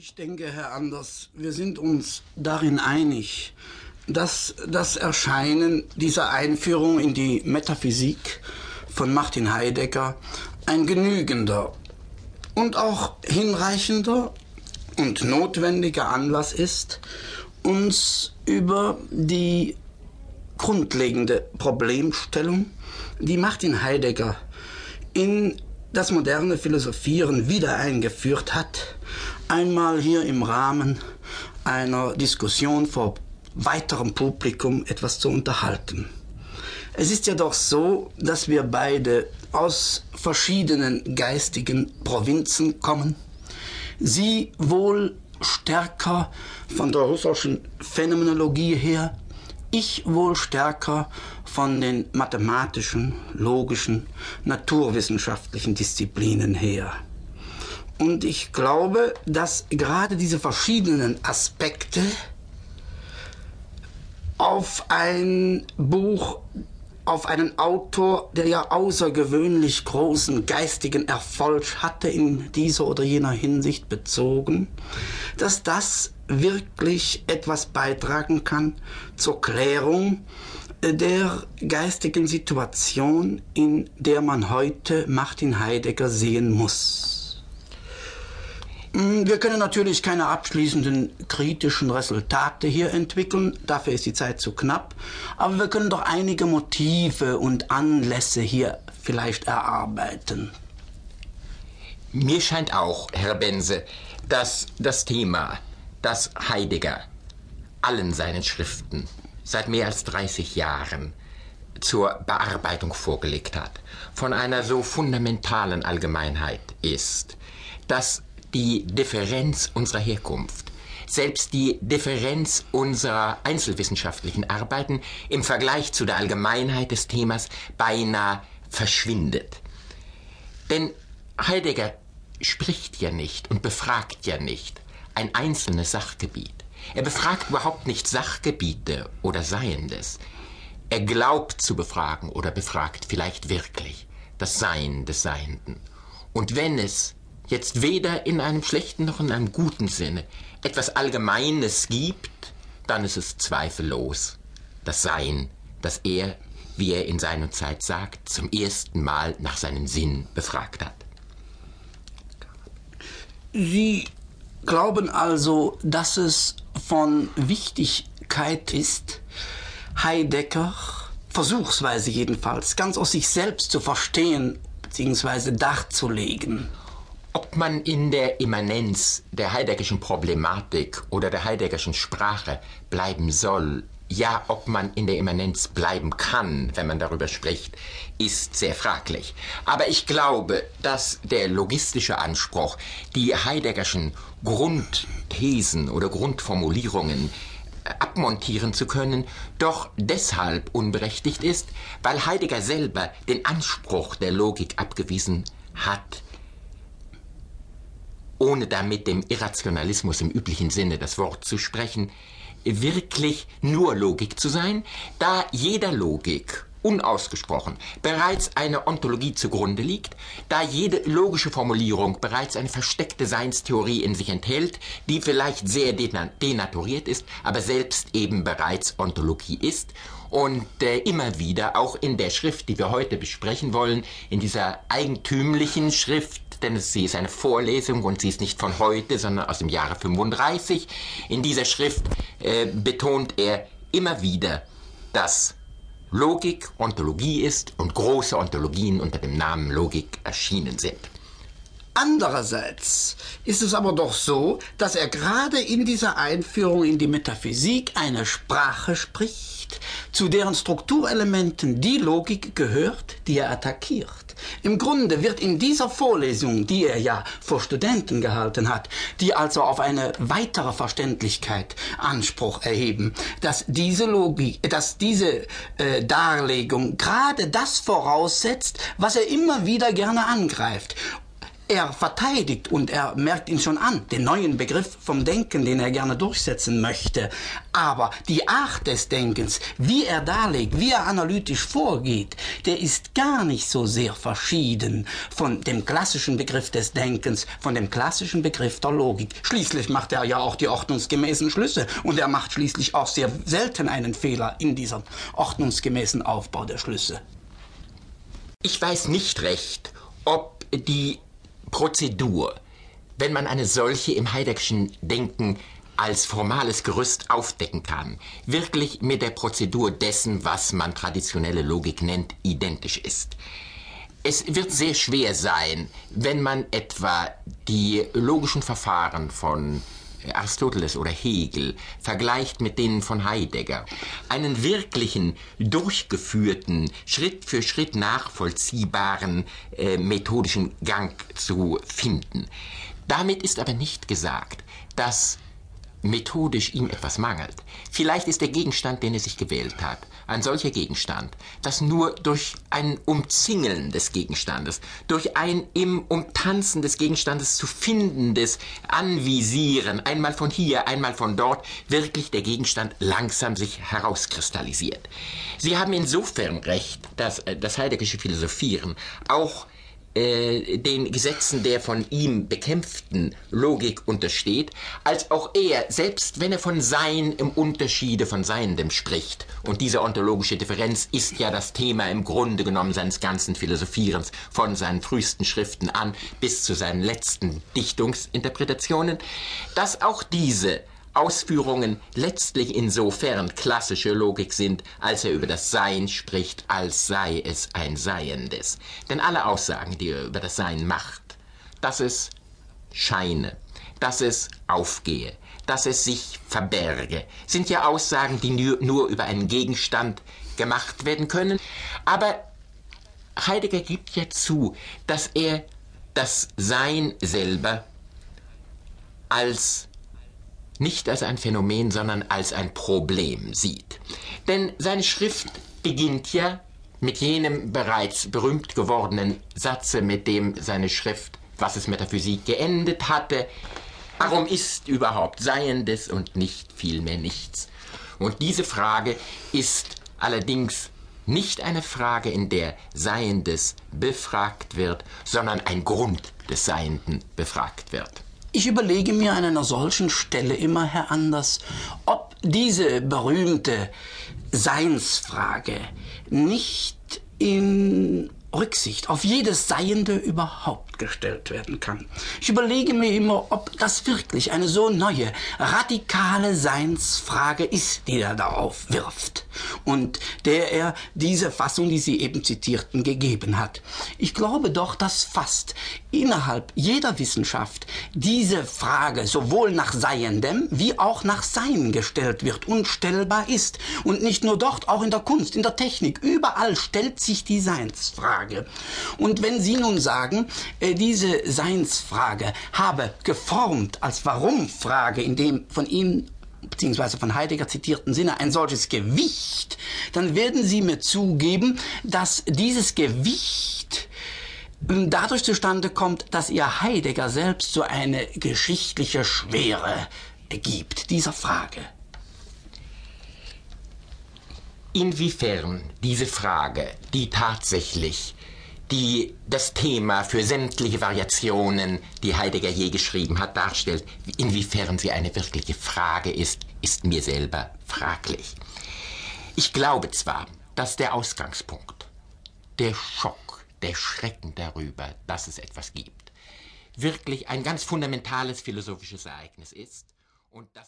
Ich denke, Herr Anders, wir sind uns darin einig, dass das Erscheinen dieser Einführung in die Metaphysik von Martin Heidegger ein genügender und auch hinreichender und notwendiger Anlass ist, uns über die grundlegende Problemstellung, die Martin Heidegger in das moderne Philosophieren wieder eingeführt hat, einmal hier im Rahmen einer Diskussion vor weiterem Publikum etwas zu unterhalten. Es ist ja doch so, dass wir beide aus verschiedenen geistigen Provinzen kommen. Sie wohl stärker von der russischen Phänomenologie her, ich wohl stärker von den mathematischen, logischen, naturwissenschaftlichen Disziplinen her. Und ich glaube, dass gerade diese verschiedenen Aspekte auf ein Buch, auf einen Autor, der ja außergewöhnlich großen geistigen Erfolg hatte in dieser oder jener Hinsicht bezogen, dass das wirklich etwas beitragen kann zur Klärung der geistigen Situation, in der man heute Martin Heidegger sehen muss. Hm, wir können natürlich keine abschließenden kritischen Resultate hier entwickeln, dafür ist die Zeit zu knapp, aber wir können doch einige Motive und Anlässe hier vielleicht erarbeiten. Mir scheint auch, Herr Bense, dass das Thema, das Heidegger allen seinen Schriften seit mehr als 30 Jahren zur Bearbeitung vorgelegt hat, von einer so fundamentalen Allgemeinheit ist, dass die Differenz unserer Herkunft, selbst die Differenz unserer einzelwissenschaftlichen Arbeiten im Vergleich zu der Allgemeinheit des Themas beinahe verschwindet. Denn Heidegger spricht ja nicht und befragt ja nicht ein einzelnes Sachgebiet. Er befragt überhaupt nicht Sachgebiete oder Seiendes. Er glaubt zu befragen oder befragt vielleicht wirklich das Sein des Seienden. Und wenn es jetzt weder in einem schlechten noch in einem guten Sinne etwas Allgemeines gibt, dann ist es zweifellos das Sein, das er, wie er in seiner Zeit sagt, zum ersten Mal nach seinem Sinn befragt hat. Sie glauben also, dass es von Wichtigkeit ist, Heidegger versuchsweise jedenfalls ganz aus sich selbst zu verstehen bzw. darzulegen. Ob man in der Immanenz der Heideggerschen Problematik oder der Heideggerschen Sprache bleiben soll, ja, ob man in der Immanenz bleiben kann, wenn man darüber spricht, ist sehr fraglich. Aber ich glaube, dass der logistische Anspruch, die Heideggerschen Grundthesen oder Grundformulierungen äh, abmontieren zu können, doch deshalb unberechtigt ist, weil Heidegger selber den Anspruch der Logik abgewiesen hat, ohne damit dem Irrationalismus im üblichen Sinne das Wort zu sprechen, wirklich nur Logik zu sein, da jeder Logik unausgesprochen bereits eine Ontologie zugrunde liegt, da jede logische Formulierung bereits eine versteckte Seinstheorie in sich enthält, die vielleicht sehr denaturiert ist, aber selbst eben bereits Ontologie ist und äh, immer wieder auch in der Schrift, die wir heute besprechen wollen, in dieser eigentümlichen Schrift denn sie ist eine Vorlesung und sie ist nicht von heute, sondern aus dem Jahre 35. In dieser Schrift äh, betont er immer wieder, dass Logik Ontologie ist und große Ontologien unter dem Namen Logik erschienen sind. Andererseits ist es aber doch so, dass er gerade in dieser Einführung in die Metaphysik eine Sprache spricht, zu deren Strukturelementen die Logik gehört, die er attackiert. Im Grunde wird in dieser Vorlesung, die er ja vor Studenten gehalten hat, die also auf eine weitere Verständlichkeit Anspruch erheben, dass diese Logik, dass diese äh, Darlegung gerade das voraussetzt, was er immer wieder gerne angreift Er verteidigt und er merkt ihn schon an, den neuen Begriff vom Denken, den er gerne durchsetzen möchte. Aber die Art des Denkens, wie er darlegt, wie er analytisch vorgeht, der ist gar nicht so sehr verschieden von dem klassischen Begriff des Denkens, von dem klassischen Begriff der Logik. Schließlich macht er ja auch die ordnungsgemäßen Schlüsse und er macht schließlich auch sehr selten einen Fehler in diesem ordnungsgemäßen Aufbau der Schlüsse. Ich weiß nicht recht, ob die Prozedur, wenn man eine solche im Heideggerschen Denken als formales Gerüst aufdecken kann, wirklich mit der Prozedur dessen, was man traditionelle Logik nennt, identisch ist. Es wird sehr schwer sein, wenn man etwa die logischen Verfahren von Aristoteles oder Hegel vergleicht mit denen von Heidegger, einen wirklichen, durchgeführten, Schritt für Schritt nachvollziehbaren äh, methodischen Gang zu finden. Damit ist aber nicht gesagt, dass methodisch ihm etwas mangelt. Vielleicht ist der Gegenstand, den er sich gewählt hat, ein solcher Gegenstand, dass nur durch ein Umzingeln des Gegenstandes, durch ein im Umtanzen des Gegenstandes zu findendes Anvisieren, einmal von hier, einmal von dort, wirklich der Gegenstand langsam sich herauskristallisiert. Sie haben insofern recht, dass äh, das Heideggersche Philosophieren auch äh, den Gesetzen der von ihm bekämpften Logik untersteht, als auch er, selbst wenn er von Sein im Unterschiede von Seiendem spricht, und diese ontologische Differenz ist ja das Thema im Grunde genommen seines ganzen Philosophierens, von seinen frühesten Schriften an bis zu seinen letzten Dichtungsinterpretationen, dass auch diese Ausführungen letztlich insofern klassische Logik sind, als er über das Sein spricht, als sei es ein Seiendes. Denn alle Aussagen, die er über das Sein macht, dass es scheine, dass es aufgehe, dass es sich verberge, sind ja Aussagen, die nur, über einen Gegenstand gemacht werden können. Aber Heidegger gibt ja zu, dass er das Sein selber als nicht als ein Phänomen, sondern als ein Problem sieht. Denn seine Schrift beginnt ja mit jenem bereits berühmt gewordenen Satze, mit dem seine Schrift, was es Metaphysik geendet hatte, warum ist überhaupt Seiendes und nicht vielmehr nichts? Und diese Frage ist allerdings nicht eine Frage, in der Seiendes befragt wird, sondern ein Grund des Seienden befragt wird. Ich überlege mir an einer solchen Stelle immer, Herr Anders, ob diese berühmte Seinsfrage nicht in Rücksicht auf jedes Seiende überhaupt gestellt werden kann. Ich überlege mir immer, ob das wirklich eine so neue, radikale Seinsfrage ist, die er darauf wirft und der er diese Fassung, die Sie eben zitierten, gegeben hat. Ich glaube doch, dass fast innerhalb jeder Wissenschaft diese Frage sowohl nach Seiendem wie auch nach Sein gestellt wird und stellbar ist. Und nicht nur dort, auch in der Kunst, in der Technik, überall stellt sich die Seinsfrage. Und wenn Sie nun sagen, äh, diese Seinsfrage habe geformt als Warum-Frage, in dem von Ihnen beziehungsweise von Heidegger zitierten Sinne ein solches Gewicht, dann werden Sie mir zugeben, dass dieses Gewicht ähm, dadurch zustande kommt, dass ihr Heidegger selbst so eine geschichtliche Schwere gibt, dieser Frage. Inwiefern diese Frage, die tatsächlich die das Thema für sämtliche Variationen, die Heidegger je geschrieben hat, darstellt, inwiefern sie eine wirkliche Frage ist, ist mir selber fraglich. Ich glaube zwar, dass der Ausgangspunkt, der Schock, der Schrecken darüber, dass es etwas gibt, wirklich ein ganz fundamentales philosophisches Ereignis ist und dass